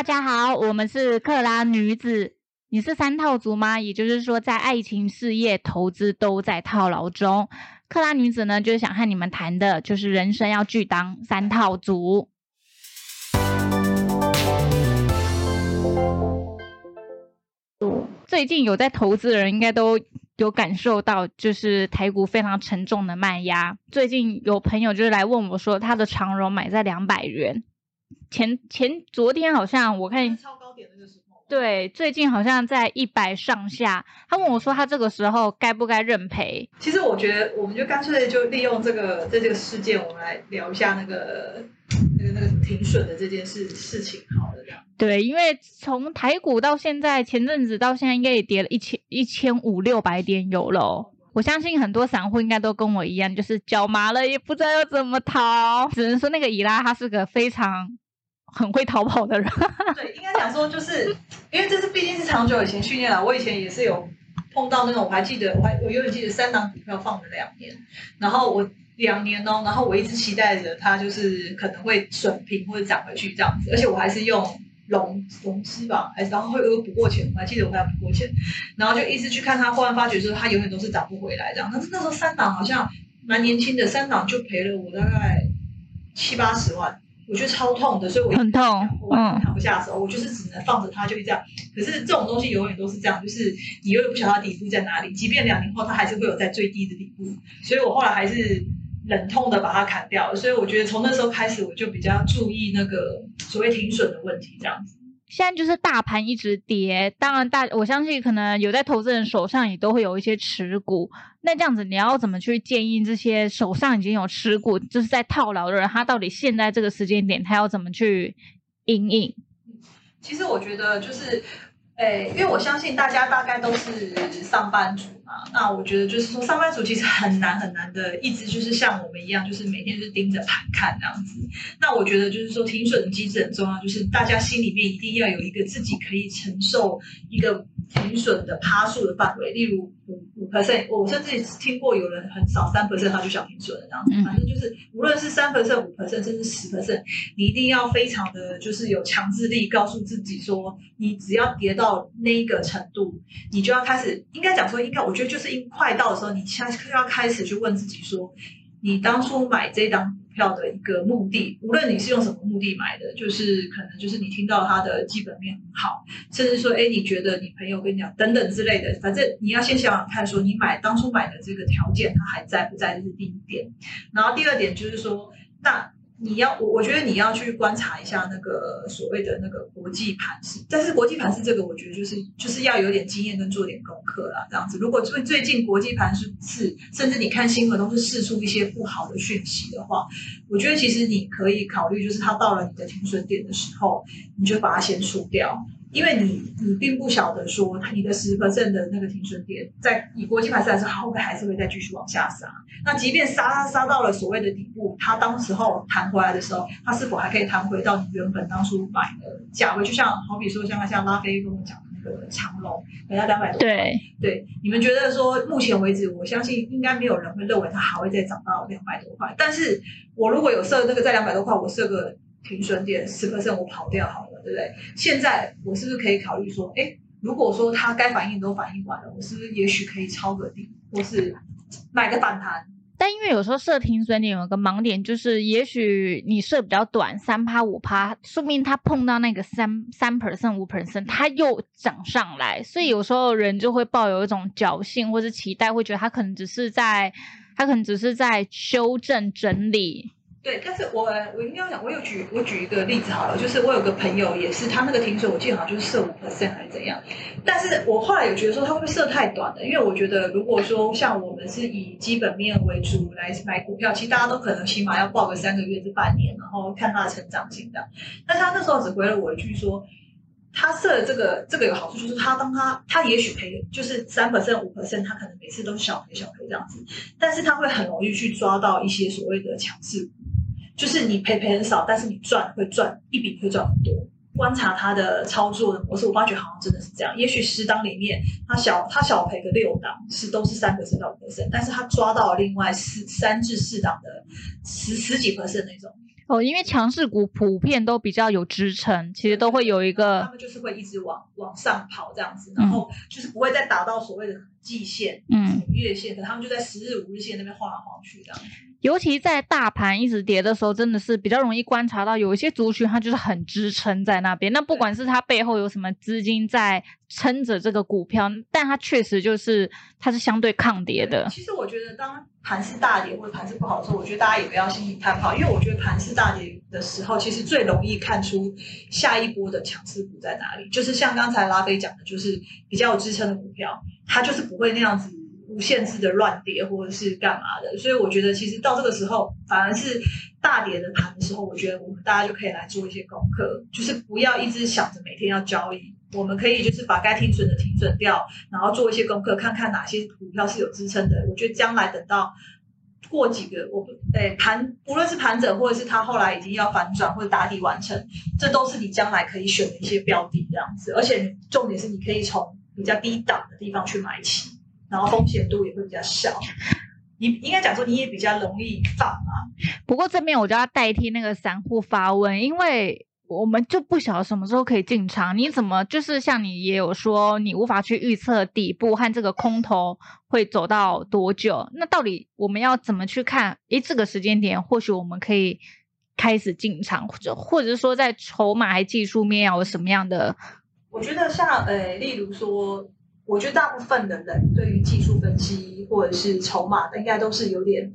大家好，我们是克拉女子。你是三套族吗？也就是说，在爱情、事业、投资都在套牢中。克拉女子呢，就是想和你们谈的，就是人生要拒当三套族。最近有在投资的人，应该都有感受到，就是台股非常沉重的卖压。最近有朋友就是来问我说，他的长荣买在两百元，前前昨天好像我看超高点那个时候，对，最近好像在一百上下。他问我说，他这个时候该不该认赔？其实我觉得，我们就干脆就利用这个在这个事件，我们来聊一下那个那个那个停损的这件事事情，好了，这样。对，因为从台股到现在，前阵子到现在应该也跌了一千一千五六百点有了哦。我相信很多散户应该都跟我一样，就是脚麻了，也不知道要怎么逃。只能说那个伊拉他是个非常很会逃跑的人。对，应该讲说，就是因为这是毕竟是长久以前训练了。我以前也是有碰到那种，我还记得，我还我永远记得三档股票放了两年，然后我两年哦，然后我一直期待着它就是可能会损平或者涨回去这样子，而且我还是用。融融资吧，还是然后会有补过钱，我还记得我还要补过钱，然后就一直去看它，忽然发觉说它永远都是涨不回来这样。但是那时候三档好像蛮年轻的，三档就赔了我大概七八十万，我觉得超痛的，所以我很痛，我，躺不下手，我就是只能放着它就这样。可是这种东西永远都是这样，就是你永远不晓得它底部在哪里，即便两年后它还是会有在最低的底部，所以我后来还是。忍痛的把它砍掉，所以我觉得从那时候开始，我就比较注意那个所谓停损的问题，这样子。现在就是大盘一直跌，当然大我相信可能有在投资人手上也都会有一些持股，那这样子你要怎么去建议这些手上已经有持股就是在套牢的人，他到底现在这个时间点他要怎么去应应？其实我觉得就是。诶，因为我相信大家大概都是上班族嘛，那我觉得就是说，上班族其实很难很难的，一直就是像我们一样，就是每天就是盯着盘看这样子。那我觉得就是说，停损机制很重要，就是大家心里面一定要有一个自己可以承受一个停损的趴数的范围，例如五五 percent，我甚至听过有人很少三 percent 他就想停损了这样子。反正就是无论是三 percent、五 percent，甚至十 percent，你一定要非常的就是有强制力，告诉自己说，你只要跌到。那一个程度，你就要开始，应该讲说，应该我觉得就是因快到的时候，你现在要开始去问自己说，你当初买这张股票的一个目的，无论你是用什么目的买的，就是可能就是你听到它的基本面很好，甚至说，哎，你觉得你朋友跟你讲等等之类的，反正你要先想想看，说你买当初买的这个条件它还在不在，这是第一点。然后第二点就是说，那。你要我，我觉得你要去观察一下那个所谓的那个国际盘势，但是国际盘势这个，我觉得就是就是要有点经验跟做点功课啦，这样子。如果最最近国际盘是是，甚至你看新闻都是试出一些不好的讯息的话，我觉得其实你可以考虑，就是它到了你的停损点的时候，你就把它先出掉。因为你你并不晓得说你的十 percent 的那个停损点，在以国际盘势来说，后面还是会再继续往下杀。那即便杀杀到了所谓的底部，它当时候弹回来的时候，它是否还可以弹回到你原本当初买的价位？就像好比说，像像拉菲跟我讲的那个长龙，给它两百多。对对，你们觉得说目前为止，我相信应该没有人会认为它还会再涨到两百多块。但是我如果有设那个在两百多块，我设个停损点十 percent，我跑掉好了。对不对？现在我是不是可以考虑说，哎，如果说它该反应都反应完了，我是不是也许可以抄个底，或是买个反弹？但因为有时候设停损点有个盲点，就是也许你设比较短，三趴五趴，说明它碰到那个三三 percent 五 percent，它又涨上来，所以有时候人就会抱有一种侥幸或是期待，会觉得它可能只是在，它可能只是在修正整理。对，但是我我应该讲，我有举我举一个例子好了，就是我有个朋友也是，他那个停损我记得好像就是设五 percent 还是怎样，但是我后来有觉得说他会不会设太短了，因为我觉得如果说像我们是以基本面为主来买股票，其实大家都可能起码要报个三个月至半年，然后看它的成长性的。但他那时候只回了我一句说，他设这个这个有好处，就是他当他他也许赔就是三 percent 五 percent，他可能每次都小赔小赔这样子，但是他会很容易去抓到一些所谓的强势股。就是你赔赔很少，但是你赚会赚一笔会赚很多。观察他的操作的模式，我发觉好像真的是这样。也许十档里面，他小他小赔个六档是都是三 percent 到五 percent，但是他抓到另外四三至四档的十十几 percent 那种。哦，因为强势股普遍都比较有支撑，其实都会有一个他们就是会一直往往上跑这样子，然后就是不会再打到所谓的季线、嗯月线，可他们就在十日、五日线那边晃来晃去这样。尤其在大盘一直跌的时候，真的是比较容易观察到有一些族群它就是很支撑在那边。那不管是它背后有什么资金在撑着这个股票，但它确实就是它是相对抗跌的。其实我觉得，当盘势大跌或者盘势不好的时候，我觉得大家也不要心情太不好，因为我觉得盘势大跌的时候，其实最容易看出下一波的强势股在哪里。就是像刚才拉菲讲的，就是比较有支撑的股票，它就是不会那样子无限制的乱跌或者是干嘛的。所以我觉得，其实到这个时候，反而是大跌的盘的时候，我觉得我们大家就可以来做一些功课，就是不要一直想着每天要交易。我们可以就是把该停损的停损掉，然后做一些功课，看看哪些股票是有支撑的。我觉得将来等到过几个，我不诶盘，无论是盘整或者是它后来已经要反转或者打底完成，这都是你将来可以选的一些标的这样子。而且重点是你可以从比较低档的地方去买起，然后风险度也会比较小。你应该讲说你也比较容易放啊。不过这边我就要代替那个散户发问，因为我们就不晓得什么时候可以进场。你怎么就是像你也有说，你无法去预测底部和这个空头会走到多久？那到底我们要怎么去看？诶，这个时间点或许我们可以开始进场，或者或者是说在筹码还技术面要有什么样的？我觉得像呃，例如说，我觉得大部分的人对于技术分析或者是筹码，应该都是有点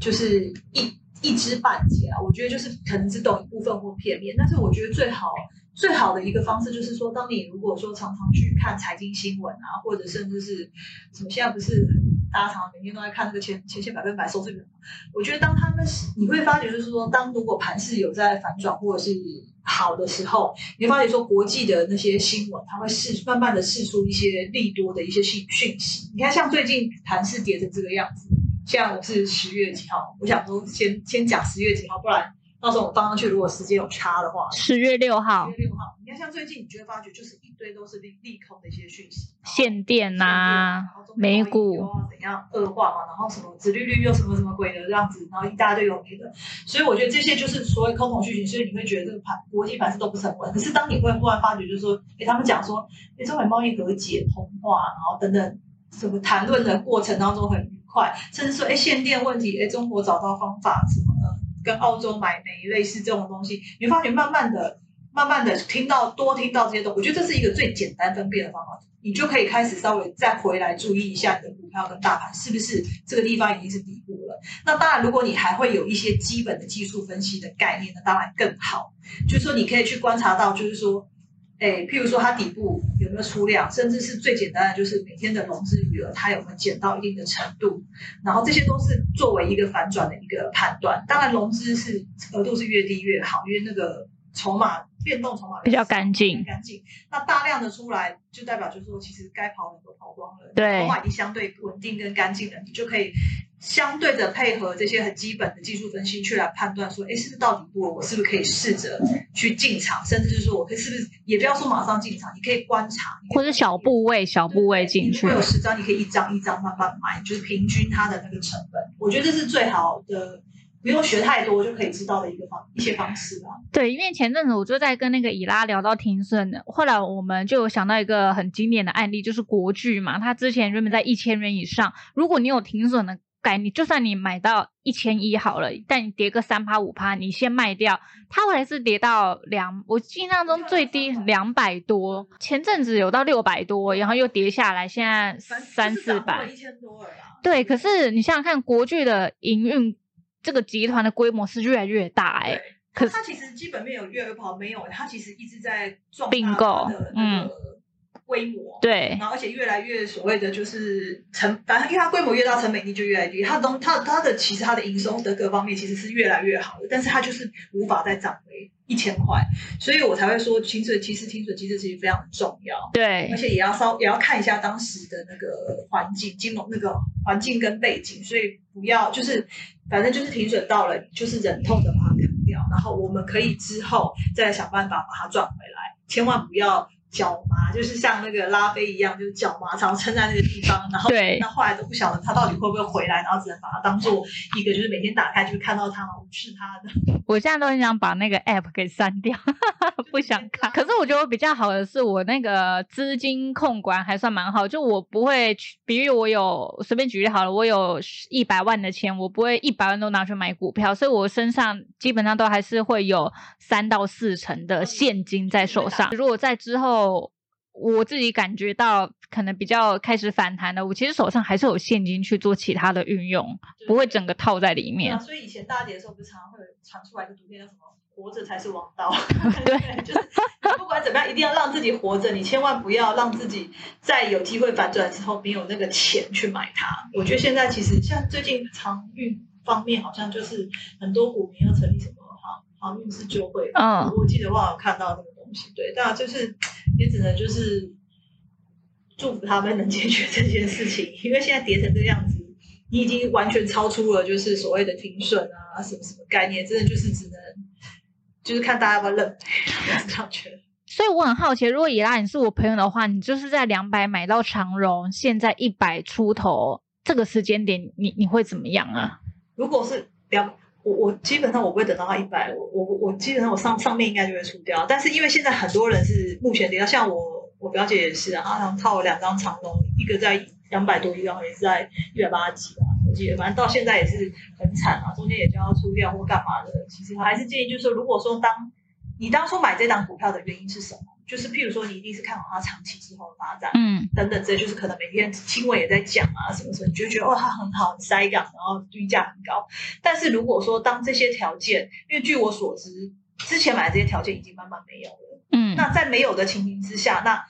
就是一一知半解啊。我觉得就是可能只懂一部分或片面，但是我觉得最好最好的一个方式就是说，当你如果说常常去看财经新闻啊，或者甚至是什么，现在不是大家常常每天都在看那个前前线百分百收视率？我觉得当他们你会发觉就是说，当如果盘势有在反转或者是好的时候，你会发觉说国际的那些新闻，它会释慢慢的释出一些利多的一些讯讯息。你看，像最近盘势跌成这个样子，现在我是十月几号，我想说先先讲十月几号，不然到时候我放上去，如果时间有差的话，十月六号。十月六号，你看像最近，你就会发觉就是一堆都是利利空的一些讯息，限电呐、美美股。怎样恶化嘛，然后什么殖利率又什么什么鬼的这样子，然后一大堆有没的，所以我觉得这些就是所谓空头讯息，所以你会觉得这个盘国际盘是都不是很稳。可是当你会忽然发觉，就是说，给他们讲说，哎，中美贸易和解通话，然后等等什么谈论的过程当中很愉快，甚至说，哎，限电问题，哎，中国找到方法跟澳洲买煤类似这种东西，你发觉慢慢的。慢慢的听到多听到这些东西，我觉得这是一个最简单分辨的方法，你就可以开始稍微再回来注意一下你的股票跟大盘是不是这个地方已经是底部了。那当然，如果你还会有一些基本的技术分析的概念，呢当然更好。就是说，你可以去观察到，就是说，哎，譬如说它底部有没有出量，甚至是最简单的，就是每天的融资余额它有没有减到一定的程度，然后这些都是作为一个反转的一个判断。当然，融资是额度是越低越好，因为那个筹码变动筹码比较干净干净。那大量的出来，就代表就是说，其实该跑的都跑光了，对筹码已经相对稳定跟干净了，你就可以相对的配合这些很基本的技术分析去来判断说，哎，是不是到底部了？我是不是可以试着去进场，甚至是说我可以是不是也不要说马上进场，你可以观察，或者小部位、小部位进去会。有十张，你可以一张一张慢慢买，就是平均它的那个成本。我觉得这是最好的，不用学太多就可以知道的一个方一些方式啊。对，因为前阵子我就在跟那个以拉聊到停损的，后来我们就有想到一个很经典的案例，就是国剧嘛，它之前原本在一千元以上，如果你有停损的概念，就算你买到一千一好了，但你跌个三趴五趴，你先卖掉，它后来是跌到两，我印象中最低两百多，前阵子有到六百多，然后又跌下来，现在三四百，一千多了。对，可是你想想看，国剧的营运这个集团的规模是越来越大、欸，哎，可是它其实基本面有越来越不好，没有，它其实一直在壮大并购它的那个规模。对然后而且越来越所谓的就是成，反正因为它规模越大，成本力就越来越低。它东它它的其实它的营收的各方面其实是越来越好的，但是它就是无法再涨回一千块，所以我才会说停水其实停水机制其实非常重要。对而且也要稍也要看一下当时的那个环境、金融那个环境跟背景，所以不要就是反正就是停损到了，就是忍痛的把它砍掉，然后我们可以之后再想办法把它赚回来，千万不要脚麻，就是像那个拉菲一样，就是脚麻，常撑在那个地方，然后对那后来都不晓得他到底会不会回来，然后只能把它当做一个，就是每天打开就会看到他嘛，无视他的。我现在都很想把那个 app 给删掉，不想看。可是我觉得我比较好的是我那个资金控管还算蛮好，就我不会去，比如我有随便举例好了，我有一百万的钱，我不会一百万都拿去买股票，所以我身上基本上都还是会有三到四成的现金在手上。如果在之后我自己感觉到可能比较开始反弹的，我其实手上还是有现金去做其他的运用，不会整个套在里面。所以以前大跌的时候，不是常常会有传出来一个图片叫什么“活着才是王道 ”，对 就是不管怎么样，一定要让自己活着，你千万不要让自己在有机会反转之后没有那个钱去买它。我觉得现在其实像最近长运方面，好像就是很多股民要成立什么航航运是就会，嗯我记得我好像看到这个东西，对，但就是也只能就是祝福他们能解决这件事情，因为现在跌成这个样子，你已经完全超出了就是所谓的停损啊，什么什么概念，真的就是只能就是看大家要不要认赔，我是这样觉得。所以我很好奇，如果以拉你是我朋友的话，你就是在两百买到长荣，现在一百出头，这个时间点你你会怎么样啊？如果是两，我我基本上我不会等到他一百，我我我基本上我上上面应该就会出掉，但是因为现在很多人是目前跌到，像我我表姐也是啊，她好像套了两张长龙，一个在两百多，一张也是在一百八几啊，我记得，反正到现在也是很惨啊，中间也就要出掉或干嘛的。其实我还是建议，就是说，如果说当你当初买这档股票的原因是什么，就是譬如说你一定是看好它长期之后的发展，嗯等等，这就是可能每天新闻也在讲啊，什么什么，你就觉得哦，它很好，很塞港，然后均价很高。但是如果说当这些条件，因为据我所知，之前买的这些条件已经慢慢没有了，嗯，那在没有的情形之下，那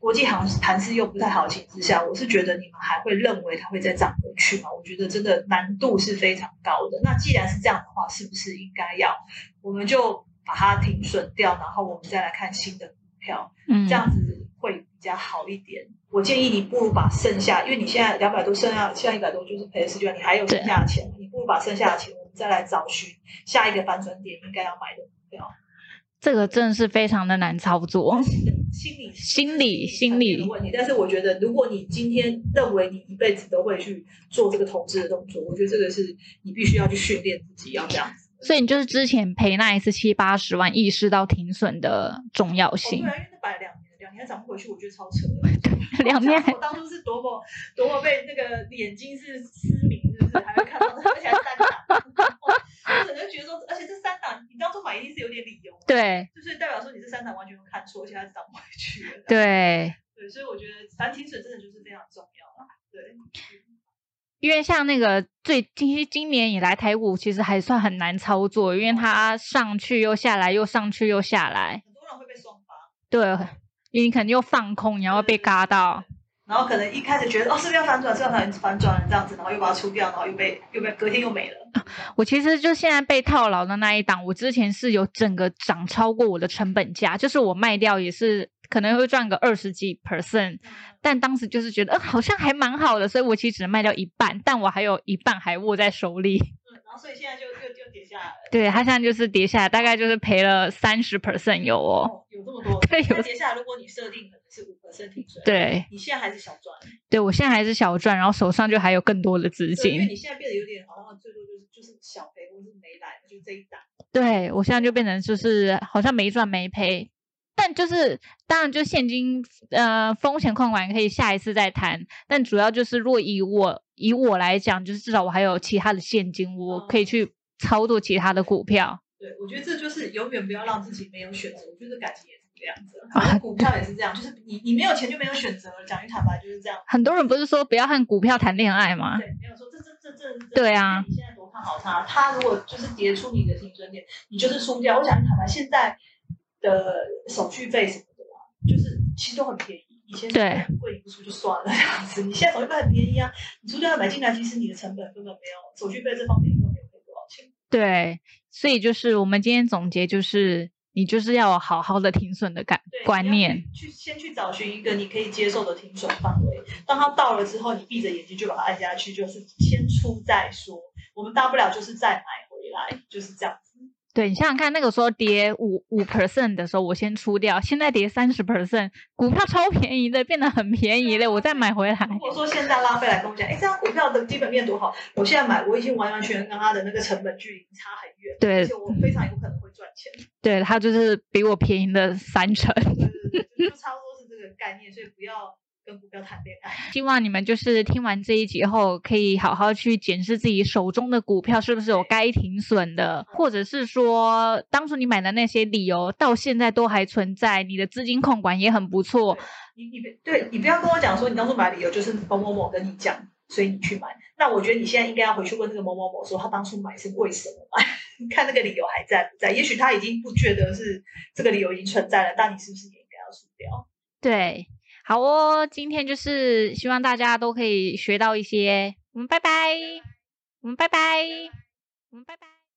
国际航盘势又不太好的情形之下，我是觉得你们还会认为它会再涨回去吗？我觉得真的难度是非常高的。那既然是这样的话，是不是应该要我们就把它停损掉，然后我们再来看新的股票？嗯这样子会比较好一点。我建议你不如把剩下，因为你现在两百多，剩下剩下一百多就是赔了十九万，你还有剩下的钱，你不如把剩下的钱，我们再来找寻下一个反转点应该要买的股票。这个真的是非常的难操作。心理 心理心理的问题，但是我觉得，如果你今天认为你一辈子都会去做这个投资的动作，我觉得这个是你必须要去训练自己要这样子。所以你就是之前赔那一次七八十万，意识到停损的重要哦，性对。啊，因为那摆了两年，两年涨不回去，我觉得超扯的。两年我当初是多么多么被那个眼睛是失明，是不是？还会看到，而且还三档，我可能觉得说，而且这三档你当初买一定是有点理由，，对就是代表说你这三档完全有看错，而且它是涨不回去了。对，对，所以我觉得反停损真的就是非常重要啦。对，因为像那个最其实今年以来台股其实还算很难操作，因为它上去又下来，又上去又下来。很多人会被双发。对，因为你肯定又放空，然后被嘎到。然后可能一开始觉得哦是不是要反转，是不是要反反转了这样子，然后又把它出掉，然后又被又被隔天又没了。我其实就现在被套牢的那一档，我之前是有整个涨超过我的成本价，就是我卖掉也是可能会赚个二十几 percent，但当时就是觉得呃好像还蛮好的，所以我其实只能卖掉一半，但我还有一半还握在手里。嗯，然后所以现在就就就跌下来了。对，它现在就是跌下来，大概就是赔了三十 percent 有哦。哦，有这么多。对有那接下来如果你设定可能是五 percent 停损，，对，你现在还是小赚，对我现在还是小赚，然后手上就还有更多的资金，因为金。你现在变得有点好像最多就是就是小赔或是没来，就这一档。对我现在就变成就是好像没赚没赔，但就是当然就现金呃风险控管可以下一次再谈，但主要就是如果以我以我来讲，就是至少我还有其他的现金，我可以去操作其他的股票。对，我觉得这就是永远不要让自己没有选择。我觉得感情也是这样子，股票也是这样，就是你你没有钱就没有选择了。讲句坦白就是这样。很多人不是说不要和股票谈恋爱吗？对，没有说这这这这这。对啊你现在多看好它，它如果就是跌出你的停损点，你就是输掉。我讲坦白，现在的手续费什么的啊，就是其实都很便宜。以前对贵，你不出就算了这样子。你现在手续费很便宜啊，你出掉买进来，其实你的成本根本没有手续费这方面根本没有赔多少钱。对，所以就是我们今天总结就是，你就是要好好的停损的感观念。去去先去找寻一个你可以接受的停损范围。当它到了之后，你闭着眼睛就把它按下去，就是先出再说。我们大不了就是再买回来，就是这样子。对你想想看，那个时候跌五五 percent 的时候，我先出掉，现在跌三十 percent，股票超便宜的，变得很便宜了，我再买回来。如果说现在拉菲来跟我讲，哎，这张股票的基本面多好，我现在买，我已经完完全全跟它的那个成本距离差很远，对，而且我非常有可能会赚钱。对，它就是比我便宜的三成。对对对，就差不多是这个概念，所以不要。跟股票谈恋爱，希望你们就是听完这一集后，可以好好去检视自己手中的股票是不是有该停损的，或者是说当初你买的那些理由到现在都还存在，你的资金控管也很不错。你你对你不要跟我讲说你当初买理由就是某某某跟你讲，所以你去买。那我觉得你现在应该要回去问那个某某某，说他当初买是为什么买？看那个理由还在不在？也许他已经不觉得是这个理由已经存在了，但你是不是也应该要输掉？对。好哦，今天就是希望大家都可以学到一些。我们拜拜，我们拜拜，我们拜拜。